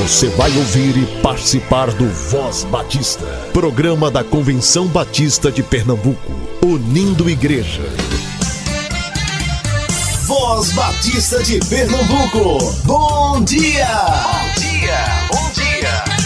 Você vai ouvir e participar do Voz Batista, programa da Convenção Batista de Pernambuco, unindo igreja. Voz Batista de Pernambuco, bom dia! Bom dia, bom dia!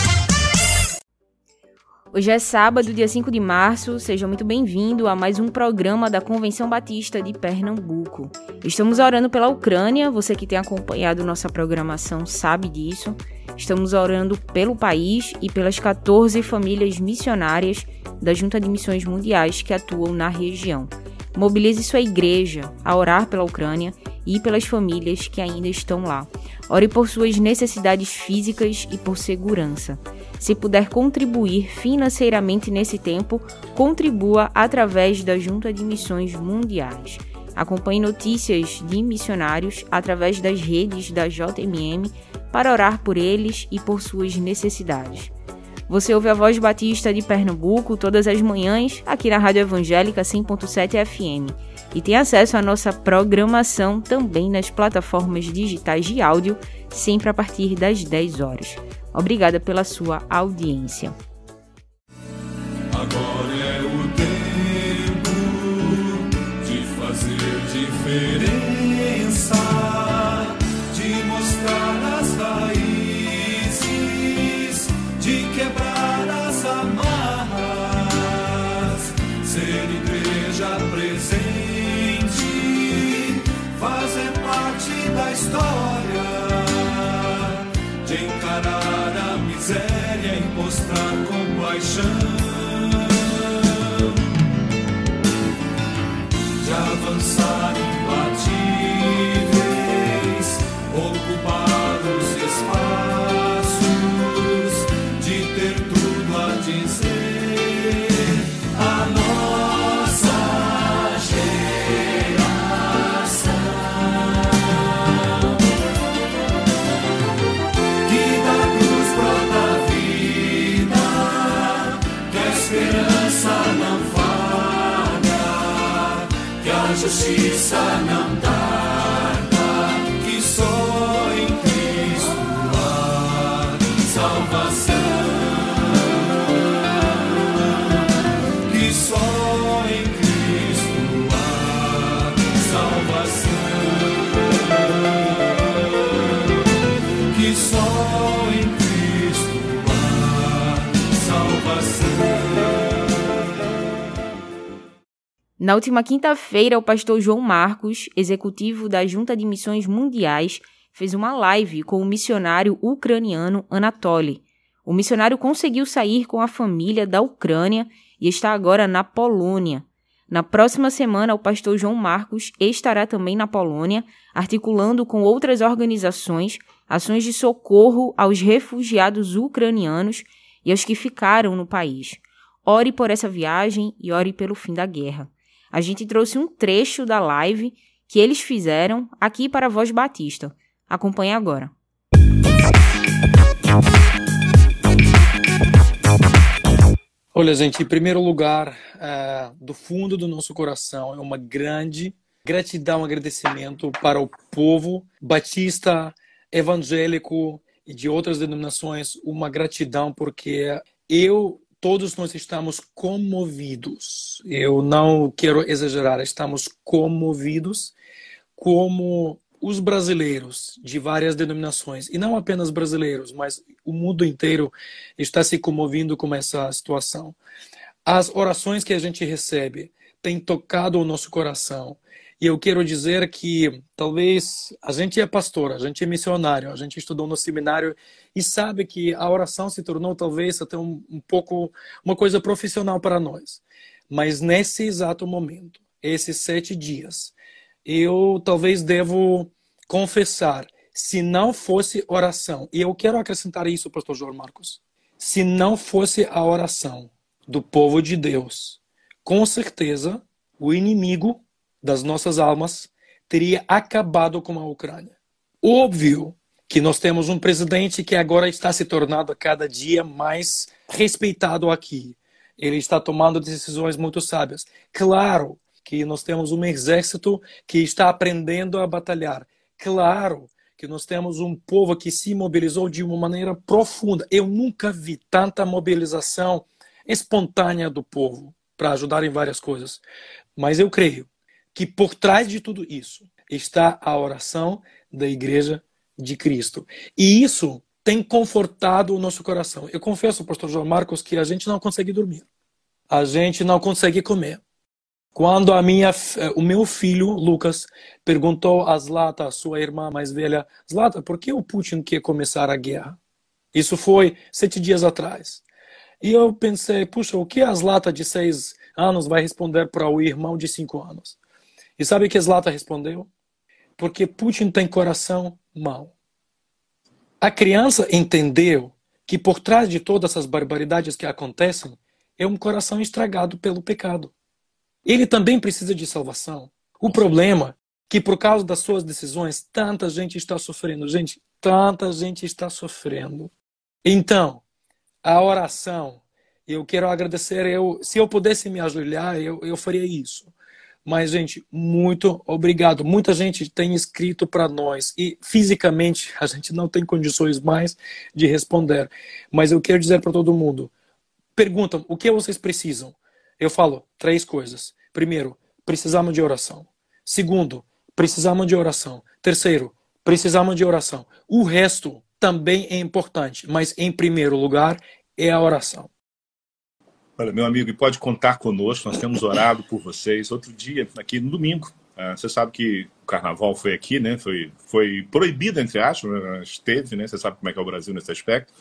Hoje é sábado, dia 5 de março. Seja muito bem-vindo a mais um programa da Convenção Batista de Pernambuco. Estamos orando pela Ucrânia, você que tem acompanhado nossa programação sabe disso. Estamos orando pelo país e pelas 14 famílias missionárias da Junta de Missões Mundiais que atuam na região. Mobilize sua igreja a orar pela Ucrânia e pelas famílias que ainda estão lá. Ore por suas necessidades físicas e por segurança. Se puder contribuir financeiramente nesse tempo, contribua através da Junta de Missões Mundiais. Acompanhe notícias de missionários através das redes da JMM para orar por eles e por suas necessidades. Você ouve a Voz Batista de Pernambuco todas as manhãs aqui na Rádio Evangélica 100.7 FM e tem acesso à nossa programação também nas plataformas digitais de áudio, sempre a partir das 10 horas. Obrigada pela sua audiência. Agora é o tempo de fazer diferença. sorry sana. Na última quinta-feira, o pastor João Marcos, executivo da Junta de Missões Mundiais, fez uma live com o missionário ucraniano Anatoly. O missionário conseguiu sair com a família da Ucrânia e está agora na Polônia. Na próxima semana, o pastor João Marcos estará também na Polônia, articulando com outras organizações ações de socorro aos refugiados ucranianos e aos que ficaram no país. Ore por essa viagem e ore pelo fim da guerra. A gente trouxe um trecho da live que eles fizeram aqui para a Voz Batista. Acompanhe agora. Olha, gente, em primeiro lugar, eh, do fundo do nosso coração, é uma grande gratidão, um agradecimento para o povo batista, evangélico e de outras denominações, uma gratidão porque eu, todos nós estamos comovidos. Eu não quero exagerar, estamos comovidos como os brasileiros de várias denominações, e não apenas brasileiros, mas o mundo inteiro está se comovendo com essa situação. As orações que a gente recebe têm tocado o nosso coração. E eu quero dizer que talvez a gente é pastor, a gente é missionário, a gente estudou no seminário e sabe que a oração se tornou talvez até um, um pouco uma coisa profissional para nós. Mas nesse exato momento, esses sete dias, eu talvez devo confessar, se não fosse oração, e eu quero acrescentar isso, pastor João Marcos, se não fosse a oração do povo de Deus, com certeza o inimigo das nossas almas teria acabado com a Ucrânia. Óbvio que nós temos um presidente que agora está se tornando cada dia mais respeitado aqui. Ele está tomando decisões muito sábias. Claro que nós temos um exército que está aprendendo a batalhar. Claro que nós temos um povo que se mobilizou de uma maneira profunda. Eu nunca vi tanta mobilização espontânea do povo para ajudar em várias coisas. Mas eu creio que por trás de tudo isso está a oração da igreja de Cristo. E isso tem confortado o nosso coração. Eu confesso, pastor João Marcos, que a gente não consegue dormir. A gente não consegue comer. Quando a minha, o meu filho, Lucas, perguntou a Zlata, sua irmã mais velha, Zlata, por que o Putin quer começar a guerra? Isso foi sete dias atrás. E eu pensei, puxa, o que a Zlata de seis anos vai responder para o irmão de cinco anos? E sabe o que Zlata respondeu? Porque Putin tem coração mau. A criança entendeu que por trás de todas essas barbaridades que acontecem é um coração estragado pelo pecado. Ele também precisa de salvação. O problema é que por causa das suas decisões, tanta gente está sofrendo. Gente, tanta gente está sofrendo. Então, a oração, eu quero agradecer, eu, se eu pudesse me ajoelhar, eu, eu faria isso. Mas, gente, muito obrigado. Muita gente tem escrito para nós e fisicamente a gente não tem condições mais de responder. Mas eu quero dizer para todo mundo: perguntam o que vocês precisam. Eu falo três coisas. Primeiro, precisamos de oração. Segundo, precisamos de oração. Terceiro, precisamos de oração. O resto também é importante, mas em primeiro lugar é a oração. Olha, meu amigo, e pode contar conosco, nós temos orado por vocês. Outro dia, aqui no domingo, uh, você sabe que o carnaval foi aqui, né? Foi, foi proibido, entre aspas, mas teve, né? Você sabe como é que é o Brasil nesse aspecto.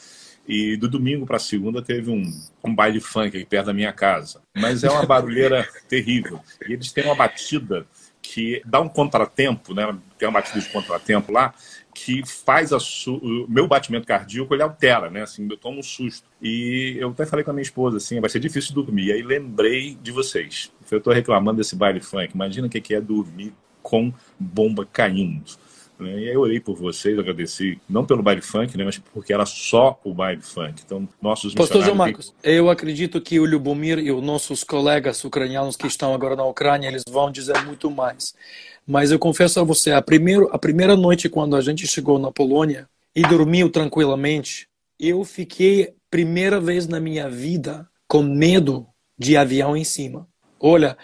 E do domingo para segunda teve um, um baile funk aqui perto da minha casa. Mas é uma barulheira terrível. E eles têm uma batida que dá um contratempo, né? Tem uma batida de contratempo lá, que faz o meu batimento cardíaco, ele altera, né? Assim, eu tomo um susto. E eu até falei com a minha esposa, assim, vai ser difícil dormir. E aí lembrei de vocês. Eu estou reclamando desse baile funk. Imagina o que é dormir com bomba caindo. Né? E aí eu orei por vocês, agradeci, não pelo baile funk, né, mas porque era só o baile funk. Então, nossos Pastor João Marcos, eu acredito que o Lubomir e os nossos colegas ucranianos que estão agora na Ucrânia, eles vão dizer muito mais. Mas eu confesso a você, a, primeiro, a primeira noite quando a gente chegou na Polônia e dormiu tranquilamente, eu fiquei, primeira vez na minha vida, com medo de avião em cima. Olha,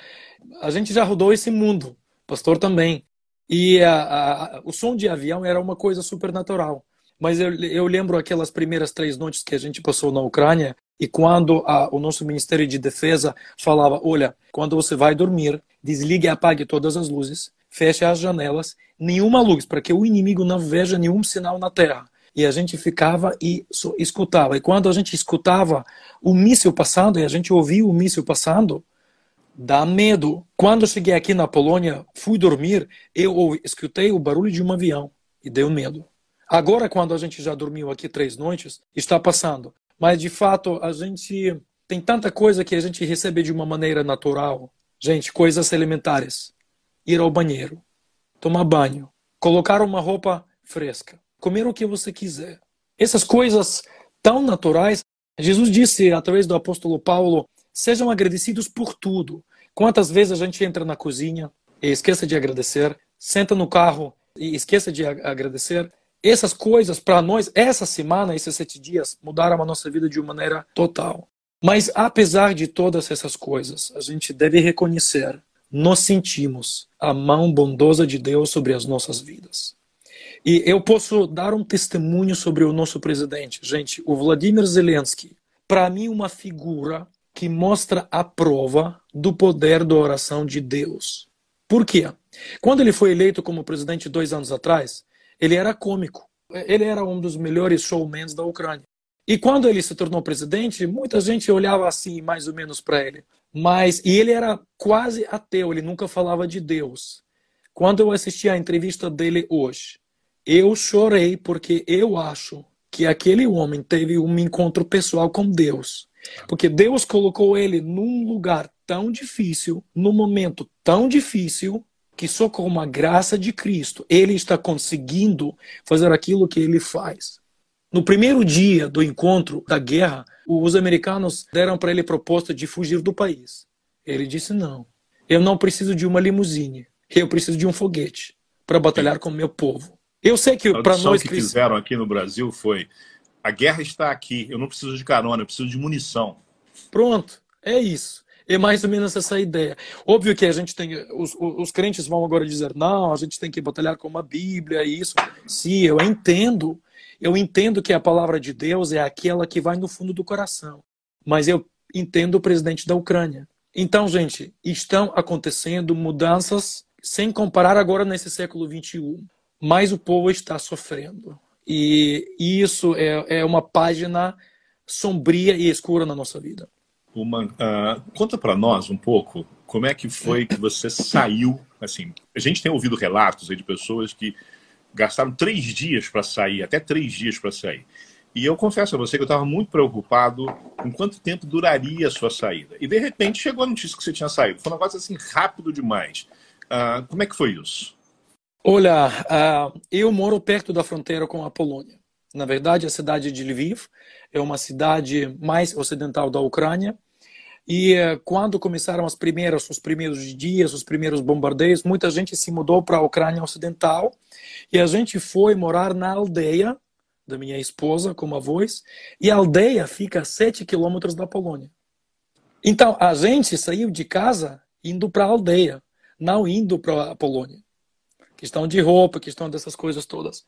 a gente já rodou esse mundo, pastor também. E a, a, o som de avião era uma coisa supernatural. Mas eu, eu lembro aquelas primeiras três noites que a gente passou na Ucrânia, e quando a, o nosso Ministério de Defesa falava: olha, quando você vai dormir, desligue e apague todas as luzes, feche as janelas, nenhuma luz, para que o inimigo não veja nenhum sinal na terra. E a gente ficava e escutava. E quando a gente escutava o míssil passando, e a gente ouvia o míssil passando, dá medo. Quando cheguei aqui na Polônia, fui dormir, eu escutei o barulho de um avião e deu medo. Agora, quando a gente já dormiu aqui três noites, está passando. Mas, de fato, a gente tem tanta coisa que a gente recebe de uma maneira natural. Gente, coisas elementares ir ao banheiro, tomar banho, colocar uma roupa fresca, comer o que você quiser. Essas coisas tão naturais, Jesus disse através do apóstolo Paulo: sejam agradecidos por tudo. Quantas vezes a gente entra na cozinha e esquece de agradecer, senta no carro e esquece de agradecer? Essas coisas, para nós, essa semana, esses sete dias, mudaram a nossa vida de uma maneira total. Mas, apesar de todas essas coisas, a gente deve reconhecer nós sentimos a mão bondosa de Deus sobre as nossas vidas. E eu posso dar um testemunho sobre o nosso presidente. Gente, o Vladimir Zelensky, para mim, uma figura que mostra a prova do poder da oração de Deus. Por quê? Quando ele foi eleito como presidente dois anos atrás, ele era cômico. Ele era um dos melhores showmans da Ucrânia. E quando ele se tornou presidente, muita gente olhava assim, mais ou menos, para ele. Mas, e ele era quase ateu, ele nunca falava de Deus. Quando eu assisti a entrevista dele hoje, eu chorei porque eu acho que aquele homem teve um encontro pessoal com Deus. Porque Deus colocou ele num lugar tão difícil, num momento tão difícil, que só com a graça de Cristo ele está conseguindo fazer aquilo que ele faz. No primeiro dia do encontro da guerra, os americanos deram para ele a proposta de fugir do país. Ele disse: não, eu não preciso de uma limusine, eu preciso de um foguete para batalhar com o meu povo. Eu sei que para nós que cristãos. fizeram aqui no Brasil foi: a guerra está aqui, eu não preciso de carona, eu preciso de munição. Pronto, é isso. É mais ou menos essa ideia. Óbvio que a gente tem. Os, os, crentes vão agora dizer, não, a gente tem que batalhar com a Bíblia e isso. Sim, eu entendo. Eu entendo que a palavra de Deus é aquela que vai no fundo do coração. Mas eu entendo o presidente da Ucrânia. Então, gente, estão acontecendo mudanças sem comparar agora nesse século XXI. Mas o povo está sofrendo. E isso é, é uma página sombria e escura na nossa vida. Uma, ah, conta para nós um pouco como é que foi que você saiu. Assim, a gente tem ouvido relatos aí de pessoas que gastaram três dias para sair, até três dias para sair. E eu confesso a você que eu estava muito preocupado com quanto tempo duraria a sua saída. E de repente chegou a notícia que você tinha saído. Foi um negócio assim rápido demais. Ah, como é que foi isso? Olha, ah, eu moro perto da fronteira com a Polônia. Na verdade, a cidade de Lviv é uma cidade mais ocidental da Ucrânia. E eh, quando começaram as primeiras, os primeiros dias, os primeiros bombardeios, muita gente se mudou para a Ucrânia Ocidental e a gente foi morar na aldeia da minha esposa com avós. E a aldeia fica a 7 quilômetros da Polônia. Então, a gente saiu de casa indo para a aldeia, não indo para a Polônia questão de roupa, questão dessas coisas todas.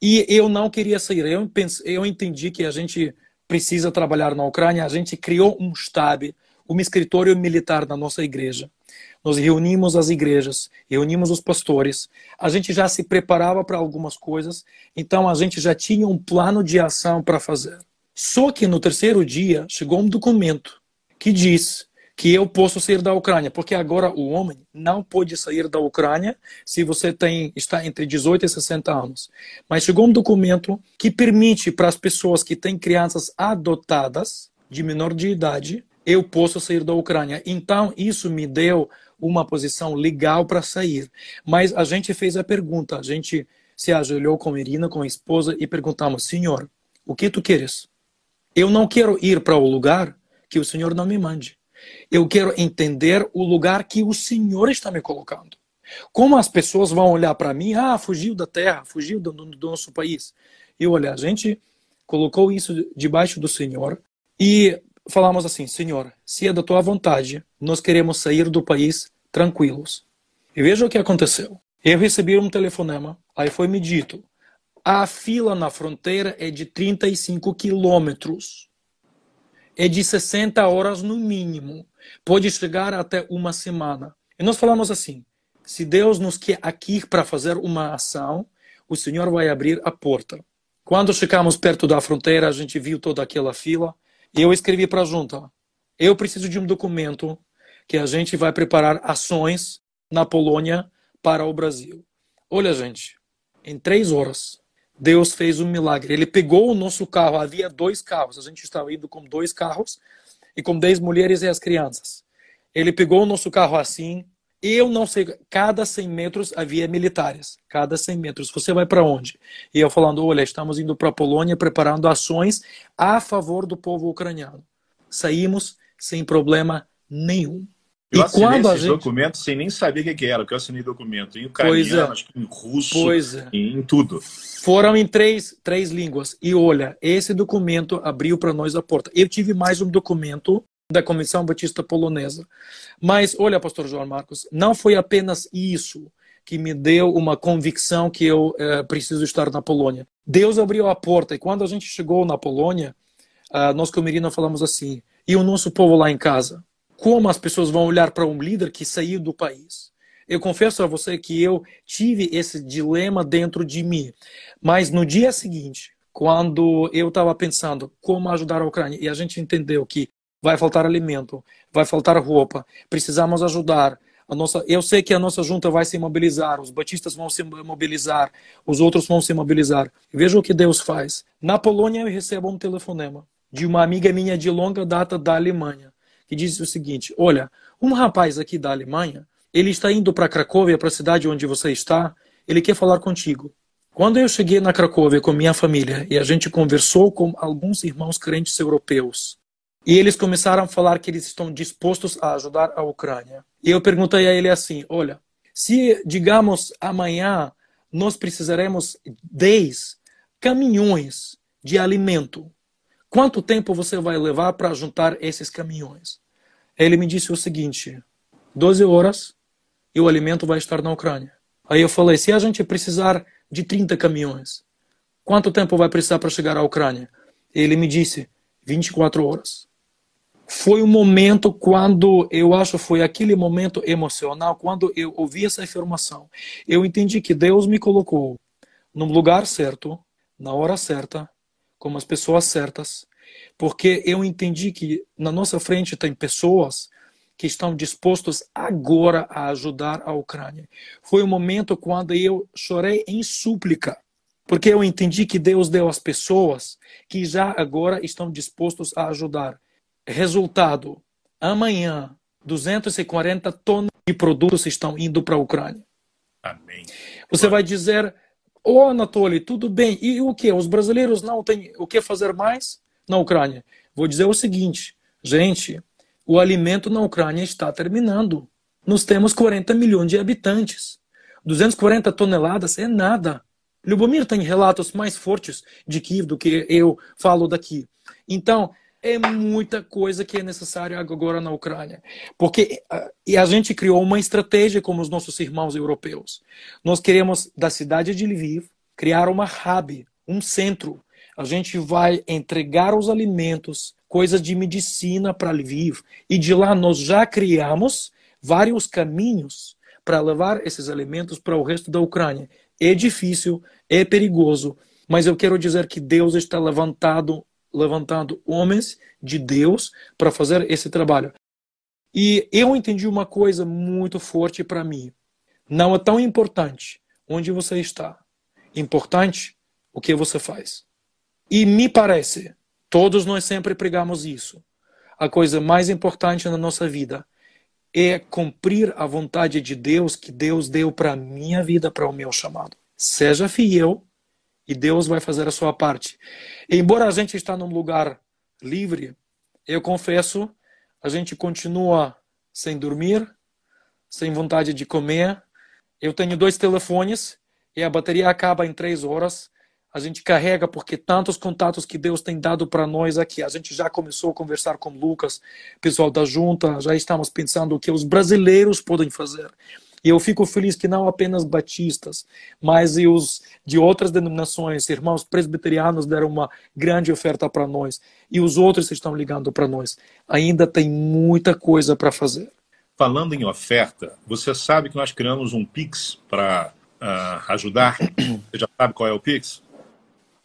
E eu não queria sair. Eu, pense, eu entendi que a gente precisa trabalhar na Ucrânia. A gente criou um estádio, um escritório militar na nossa igreja. Nós reunimos as igrejas, reunimos os pastores. A gente já se preparava para algumas coisas, então a gente já tinha um plano de ação para fazer. Só que no terceiro dia chegou um documento que diz que eu posso sair da Ucrânia, porque agora o homem não pode sair da Ucrânia se você tem está entre 18 e 60 anos. Mas chegou um documento que permite para as pessoas que têm crianças adotadas de menor de idade, eu posso sair da Ucrânia. Então isso me deu uma posição legal para sair. Mas a gente fez a pergunta, a gente se ajoelhou com a Irina, com a esposa e perguntamos: "Senhor, o que tu queres? Eu não quero ir para o lugar que o Senhor não me mande. Eu quero entender o lugar que o Senhor está me colocando. Como as pessoas vão olhar para mim, ah, fugiu da terra, fugiu do, do nosso país. E olha, a gente colocou isso debaixo do Senhor e falamos assim: Senhor, se é da tua vontade, nós queremos sair do país tranquilos. E veja o que aconteceu. Eu recebi um telefonema, aí foi me dito: a fila na fronteira é de 35 quilômetros é de 60 horas no mínimo. Pode chegar até uma semana. E nós falamos assim: se Deus nos quer aqui para fazer uma ação, o Senhor vai abrir a porta. Quando chegamos perto da fronteira, a gente viu toda aquela fila e eu escrevi para a junta: eu preciso de um documento que a gente vai preparar ações na Polônia para o Brasil. Olha, gente, em três horas Deus fez um milagre. Ele pegou o nosso carro, havia dois carros, a gente estava indo com dois carros e com dez mulheres e as crianças. Ele pegou o nosso carro assim, eu não sei, cada 100 metros havia militares, cada 100 metros. Você vai para onde? E eu falando, olha, estamos indo para a Polônia preparando ações a favor do povo ucraniano. Saímos sem problema nenhum. Eu e assinei quando esses gente documentos sem nem saber o que que era, porque eu assinei documento em é. ucraniano, que em russo, é. em tudo. Foram em três, três línguas. E olha, esse documento abriu para nós a porta. Eu tive mais um documento da Comissão Batista Polonesa. Mas, olha, pastor João Marcos, não foi apenas isso que me deu uma convicção que eu eh, preciso estar na Polônia. Deus abriu a porta e quando a gente chegou na Polônia, ah, nós com a Mirina falamos assim, e o nosso povo lá em casa? Como as pessoas vão olhar para um líder que saiu do país? Eu confesso a você que eu tive esse dilema dentro de mim. Mas no dia seguinte, quando eu estava pensando como ajudar a Ucrânia, e a gente entendeu que vai faltar alimento, vai faltar roupa, precisamos ajudar. A nossa, eu sei que a nossa junta vai se mobilizar, os batistas vão se mobilizar, os outros vão se mobilizar. Veja o que Deus faz. Na Polônia eu recebo um telefonema de uma amiga minha de longa data da Alemanha, que diz o seguinte: Olha, um rapaz aqui da Alemanha, ele está indo para Cracóvia, para a cidade onde você está, ele quer falar contigo. Quando eu cheguei na Cracóvia com minha família e a gente conversou com alguns irmãos crentes europeus, e eles começaram a falar que eles estão dispostos a ajudar a Ucrânia. E eu perguntei a ele assim: olha, se, digamos, amanhã nós precisaremos 10 caminhões de alimento. Quanto tempo você vai levar para juntar esses caminhões? Ele me disse o seguinte: 12 horas e o alimento vai estar na Ucrânia. Aí eu falei: se a gente precisar de 30 caminhões, quanto tempo vai precisar para chegar à Ucrânia? Ele me disse: 24 horas. Foi um momento quando eu acho foi aquele momento emocional quando eu ouvi essa informação. Eu entendi que Deus me colocou no lugar certo, na hora certa, com as pessoas certas, porque eu entendi que na nossa frente tem pessoas que estão dispostos agora a ajudar a Ucrânia. Foi um momento quando eu chorei em súplica, porque eu entendi que Deus deu as pessoas que já agora estão dispostos a ajudar. Resultado: amanhã 240 tonas de produtos estão indo para a Ucrânia. Amém. Você vai dizer, ô Anatoly, tudo bem, e o que? Os brasileiros não têm o que fazer mais na Ucrânia? Vou dizer o seguinte, gente, o alimento na Ucrânia está terminando. Nós temos 40 milhões de habitantes. 240 toneladas é nada. Lubomir tem relatos mais fortes de Kiev do que eu falo daqui. Então, é muita coisa que é necessária agora na Ucrânia. Porque e a gente criou uma estratégia como os nossos irmãos europeus. Nós queremos, da cidade de Lviv, criar uma hub, um centro. A gente vai entregar os alimentos coisas de medicina para Lviv. E de lá nós já criamos vários caminhos para levar esses alimentos para o resto da Ucrânia. É difícil, é perigoso, mas eu quero dizer que Deus está levantado, levantando homens de Deus para fazer esse trabalho. E eu entendi uma coisa muito forte para mim. Não é tão importante onde você está. Importante o que você faz. E me parece Todos nós sempre pregamos isso. A coisa mais importante na nossa vida é cumprir a vontade de Deus que Deus deu para minha vida, para o meu chamado. Seja fiel e Deus vai fazer a sua parte. Embora a gente está num lugar livre, eu confesso, a gente continua sem dormir, sem vontade de comer. Eu tenho dois telefones e a bateria acaba em três horas a gente carrega porque tantos contatos que Deus tem dado para nós aqui. A gente já começou a conversar com Lucas, pessoal da junta, já estamos pensando o que os brasileiros podem fazer. E eu fico feliz que não apenas batistas, mas e os de outras denominações, irmãos presbiterianos deram uma grande oferta para nós e os outros estão ligando para nós. Ainda tem muita coisa para fazer. Falando em oferta, você sabe que nós criamos um Pix para uh, ajudar? Você já sabe qual é o Pix?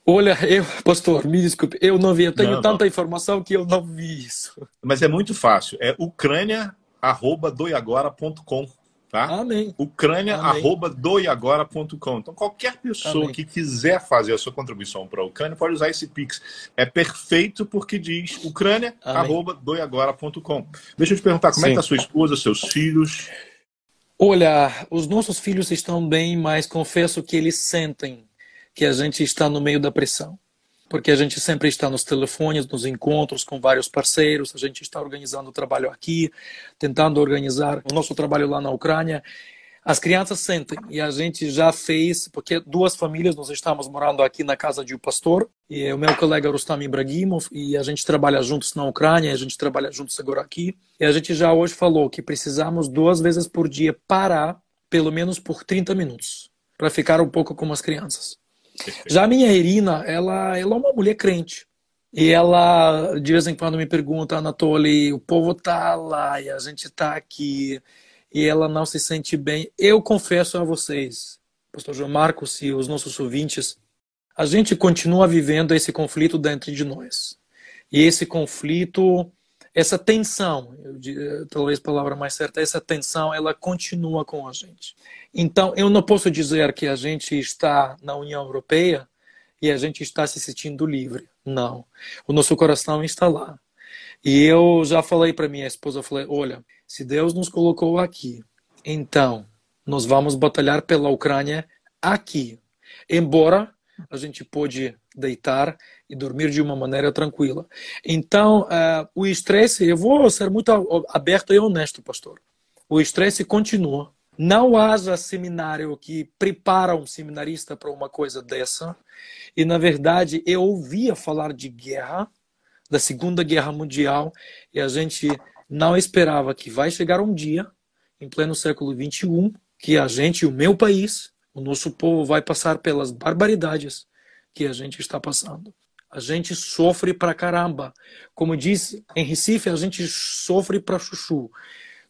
Olha, eu, pastor, me desculpe, eu não vi, eu tenho não, tanta não. informação que eu não vi isso. Mas é muito fácil, é ucrânia@doiagora.com, tá? Amém. ucrânia@doiagora.com. Então qualquer pessoa Amém. que quiser fazer a sua contribuição para a Ucrânia pode usar esse Pix. É perfeito porque diz ucrânia@doiagora.com. Deixa eu te perguntar, como Sim. é que tá sua esposa, seus filhos? Olha, os nossos filhos estão bem, mas confesso que eles sentem que a gente está no meio da pressão. Porque a gente sempre está nos telefones, nos encontros com vários parceiros, a gente está organizando o trabalho aqui, tentando organizar o nosso trabalho lá na Ucrânia. As crianças sentem e a gente já fez, porque duas famílias nós estamos morando aqui na casa de um pastor, e o meu colega Rustam Ibragimov, e a gente trabalha juntos na Ucrânia, a gente trabalha juntos agora aqui. E a gente já hoje falou que precisamos duas vezes por dia parar, pelo menos por 30 minutos, para ficar um pouco com as crianças. Já a minha Irina, ela, ela é uma mulher crente. E ela, de vez em quando, me pergunta, Anatoly, o povo tá lá e a gente tá aqui e ela não se sente bem. Eu confesso a vocês, pastor João Marcos e os nossos ouvintes, a gente continua vivendo esse conflito dentro de nós. E esse conflito essa tensão, eu, talvez a palavra mais certa, essa tensão, ela continua com a gente. Então, eu não posso dizer que a gente está na União Europeia e a gente está se sentindo livre. Não. O nosso coração está lá. E eu já falei para minha esposa, falei, olha, se Deus nos colocou aqui, então nós vamos batalhar pela Ucrânia aqui. Embora a gente pode deitar e dormir de uma maneira tranquila. Então, uh, o estresse, eu vou ser muito aberto e honesto, pastor. O estresse continua, não haja seminário que prepara um seminarista para uma coisa dessa. E, na verdade, eu ouvia falar de guerra, da Segunda Guerra Mundial, e a gente não esperava que vai chegar um dia, em pleno século XXI, que a gente, o meu país, o nosso povo vai passar pelas barbaridades que a gente está passando. A gente sofre pra caramba. Como diz em Recife, a gente sofre pra chuchu.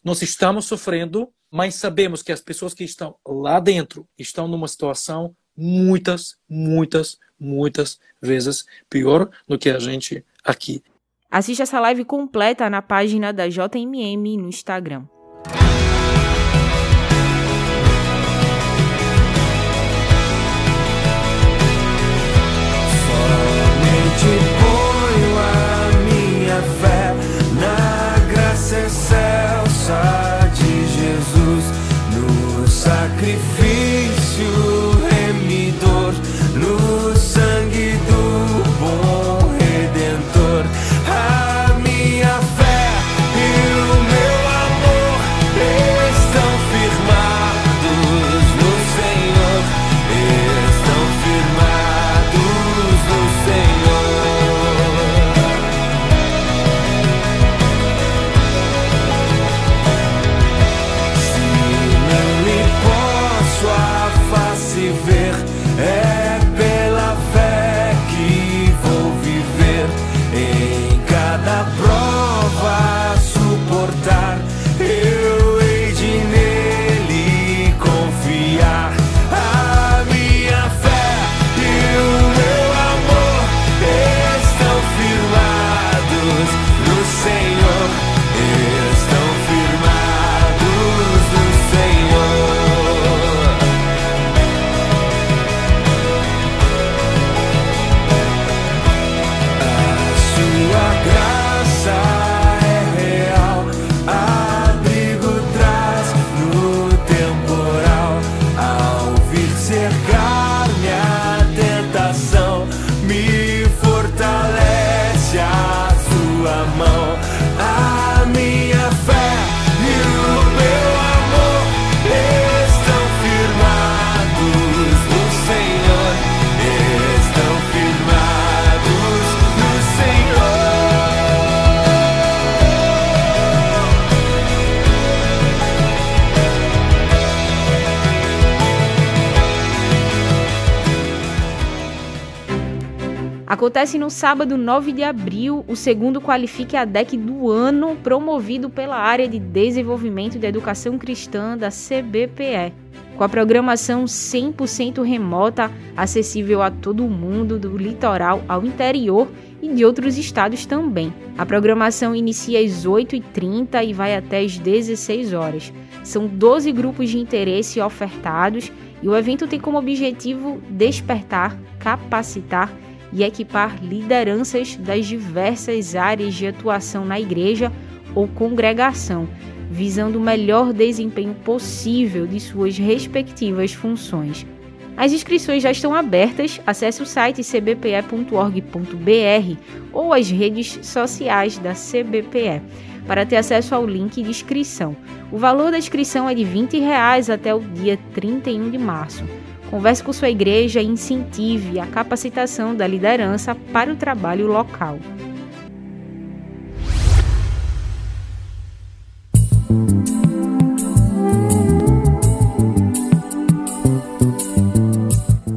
Nós estamos sofrendo, mas sabemos que as pessoas que estão lá dentro estão numa situação muitas, muitas, muitas vezes pior do que a gente aqui. Assista essa live completa na página da JMM no Instagram. Acontece no sábado 9 de abril o segundo Qualifique a DEC do ano, promovido pela área de desenvolvimento da educação cristã da CBPE. Com a programação 100% remota, acessível a todo mundo, do litoral ao interior e de outros estados também. A programação inicia às 8h30 e vai até às 16 horas. São 12 grupos de interesse ofertados e o evento tem como objetivo despertar, capacitar e equipar lideranças das diversas áreas de atuação na igreja ou congregação, visando o melhor desempenho possível de suas respectivas funções. As inscrições já estão abertas, acesse o site cbpe.org.br ou as redes sociais da CBPE para ter acesso ao link de inscrição. O valor da inscrição é de 20 reais até o dia 31 de março. Converse com sua igreja e incentive a capacitação da liderança para o trabalho local.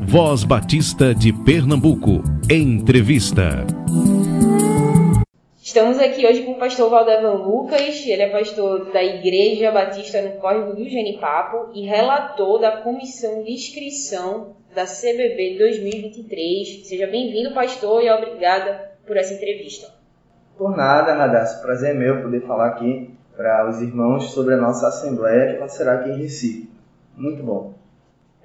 Voz Batista de Pernambuco. Entrevista. Estamos aqui hoje com o pastor Valdevan Lucas, ele é pastor da Igreja Batista no Córrego do Genipapo e relator da comissão de inscrição da CBB 2023. Seja bem-vindo, pastor, e obrigada por essa entrevista. Por nada, Radassa. Prazer é meu poder falar aqui para os irmãos sobre a nossa assembleia que acontecerá aqui em Recife. Muito bom.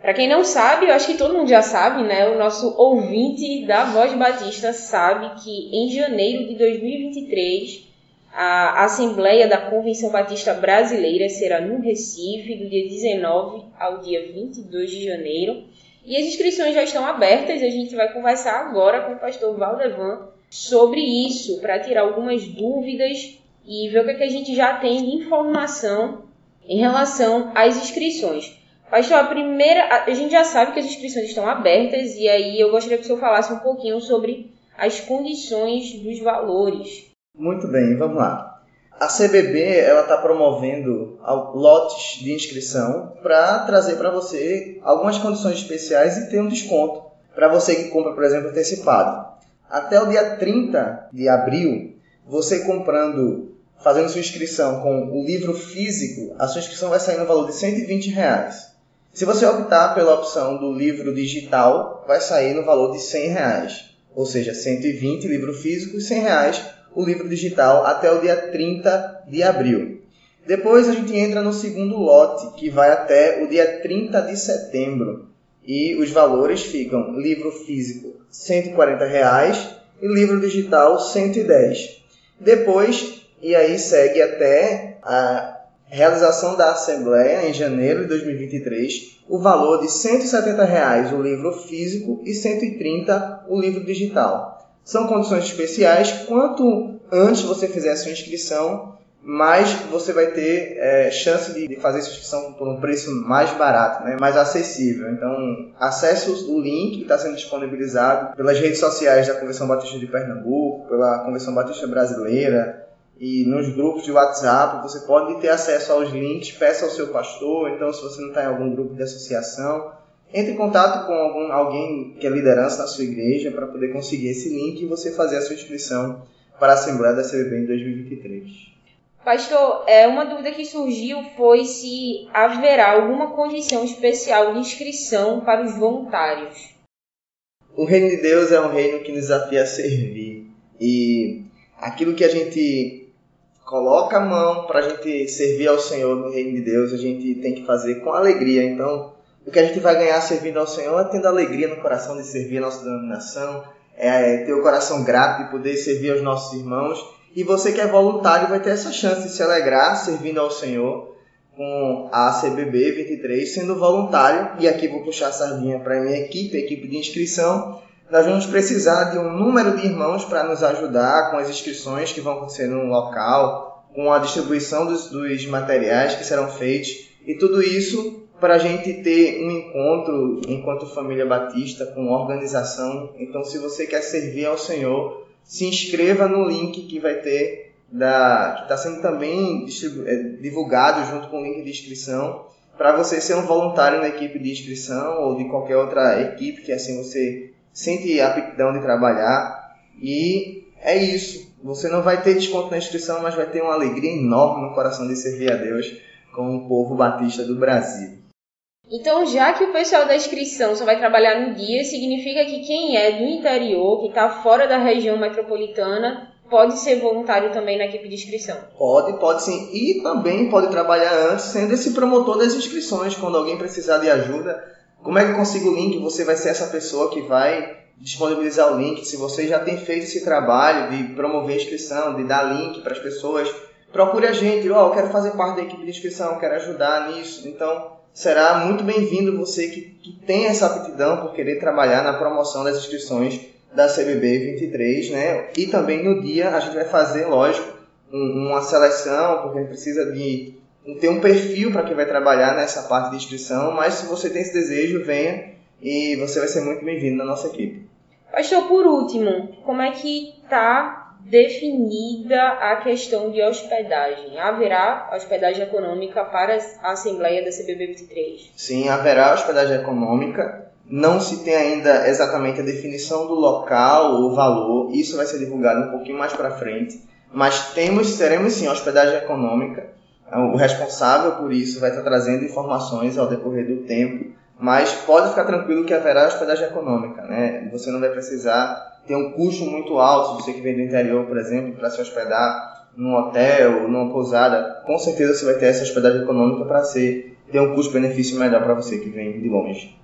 Para quem não sabe, eu acho que todo mundo já sabe, né? O nosso ouvinte da Voz Batista sabe que em janeiro de 2023 a Assembleia da Convenção Batista Brasileira será no Recife, do dia 19 ao dia 22 de janeiro. E as inscrições já estão abertas e a gente vai conversar agora com o pastor Valdevan sobre isso, para tirar algumas dúvidas e ver o que, é que a gente já tem de informação em relação às inscrições. Pastor, a primeira, a gente já sabe que as inscrições estão abertas e aí eu gostaria que o senhor falasse um pouquinho sobre as condições dos valores. Muito bem, vamos lá. A CBB ela está promovendo lotes de inscrição para trazer para você algumas condições especiais e ter um desconto para você que compra, por exemplo, antecipado. Até o dia 30 de abril, você comprando, fazendo sua inscrição com o livro físico, a sua inscrição vai sair no valor de 120 reais. Se você optar pela opção do livro digital, vai sair no valor de 100 reais. Ou seja, 120 livro físico e 100 reais o livro digital até o dia 30 de abril. Depois a gente entra no segundo lote, que vai até o dia 30 de setembro. E os valores ficam livro físico 140 reais, e livro digital 110. Depois, e aí segue até a realização da Assembleia em janeiro de 2023, o valor de 170 reais o livro físico e R$ 130 o livro digital. São condições especiais. Quanto antes você fizer a sua inscrição, mais você vai ter é, chance de, fazer sua inscrição por um preço mais barato, né? mais acessível. Então, acesse o link que está sendo disponibilizado pelas redes sociais da Convenção Batista de Pernambuco, pela Convenção Batista Brasileira e nos grupos de WhatsApp. Você pode ter acesso aos links, peça ao seu pastor. Então, se você não está em algum grupo de associação, entre em contato com algum, alguém que é liderança na sua igreja para poder conseguir esse link e você fazer a sua inscrição para a Assembleia da CBB em 2023. Pastor, é, uma dúvida que surgiu foi se haverá alguma condição especial de inscrição para os voluntários. O reino de Deus é um reino que nos desafia a servir. E aquilo que a gente coloca a mão para a gente servir ao Senhor no reino de Deus, a gente tem que fazer com alegria. Então, o que a gente vai ganhar servindo ao Senhor é tendo alegria no coração de servir a nossa denominação, é ter o coração grato de poder servir aos nossos irmãos e você que é voluntário vai ter essa chance de se alegrar servindo ao Senhor com a CBB 23, sendo voluntário. E aqui vou puxar a sardinha para minha equipe, a equipe de inscrição. Nós vamos precisar de um número de irmãos para nos ajudar com as inscrições que vão acontecer no local, com a distribuição dos, dos materiais que serão feitos e tudo isso para a gente ter um encontro enquanto família batista com organização. Então, se você quer servir ao Senhor, se inscreva no link que vai ter da que está sendo também é, divulgado junto com o link de inscrição para você ser um voluntário na equipe de inscrição ou de qualquer outra equipe que assim você sente aptidão de trabalhar e é isso. Você não vai ter desconto na inscrição, mas vai ter uma alegria enorme no coração de servir a Deus com o povo batista do Brasil. Então, já que o pessoal da inscrição só vai trabalhar no dia, significa que quem é do interior, que está fora da região metropolitana, pode ser voluntário também na equipe de inscrição? Pode, pode sim. E também pode trabalhar antes, sendo esse promotor das inscrições. Quando alguém precisar de ajuda, como é que eu consigo o link? Você vai ser essa pessoa que vai disponibilizar o link. Se você já tem feito esse trabalho de promover a inscrição, de dar link para as pessoas, procure a gente. Ó, oh, eu quero fazer parte da equipe de inscrição, quero ajudar nisso. Então, será muito bem-vindo você que, que tem essa aptidão por querer trabalhar na promoção das inscrições da CBB 23, né? E também no dia a gente vai fazer, lógico, um, uma seleção, porque a gente precisa de ter um perfil para quem vai trabalhar nessa parte de inscrição, mas se você tem esse desejo, venha e você vai ser muito bem-vindo na nossa equipe. Pastor, por último, como é que está definida a questão de hospedagem. Haverá hospedagem econômica para a Assembleia da CBB 23? Sim, haverá hospedagem econômica. Não se tem ainda exatamente a definição do local ou valor. Isso vai ser divulgado um pouquinho mais para frente. Mas temos, teremos sim hospedagem econômica. O responsável por isso vai estar trazendo informações ao decorrer do tempo. Mas pode ficar tranquilo que haverá hospedagem econômica, né? Você não vai precisar tem um custo muito alto, você que vem do interior, por exemplo, para se hospedar num hotel, numa pousada, com certeza você vai ter essa hospedagem econômica para ser ter um custo-benefício melhor para você que vem de longe.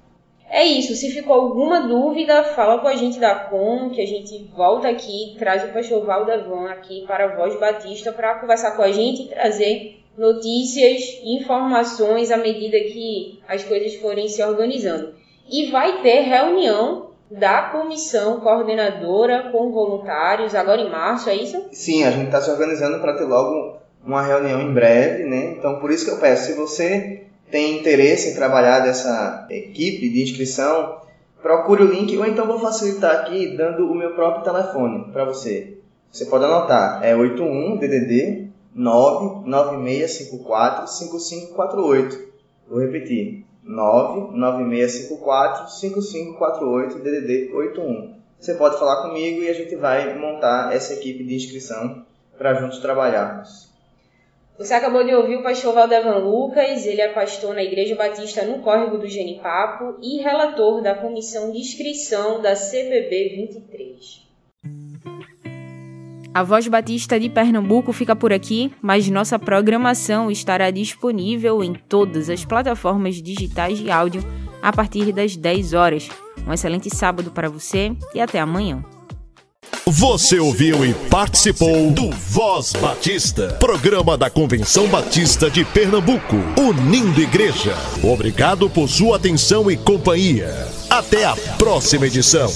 É isso. Se ficou alguma dúvida, fala com a gente da Com, que a gente volta aqui, traz o pastor Valdevan aqui para a Voz Batista para conversar com a gente e trazer notícias, informações à medida que as coisas forem se organizando. E vai ter reunião da comissão coordenadora com voluntários agora em março, é isso? Sim, a gente está se organizando para ter logo uma reunião em breve, né? Então por isso que eu peço, se você tem interesse em trabalhar dessa equipe de inscrição, procure o link ou então vou facilitar aqui dando o meu próprio telefone para você. Você pode anotar, é 81 DDD 99654 5548. Vou repetir, 99654 5548 DDD 81. Você pode falar comigo e a gente vai montar essa equipe de inscrição para juntos trabalharmos. Você acabou de ouvir o pastor Valdevan Lucas, ele é pastor na Igreja Batista no Córrego do Genipapo e relator da comissão de inscrição da CBB 23. A Voz Batista de Pernambuco fica por aqui, mas nossa programação estará disponível em todas as plataformas digitais de áudio a partir das 10 horas. Um excelente sábado para você e até amanhã. Você ouviu e participou do Voz Batista, programa da Convenção Batista de Pernambuco, unindo igreja. Obrigado por sua atenção e companhia. Até a próxima edição.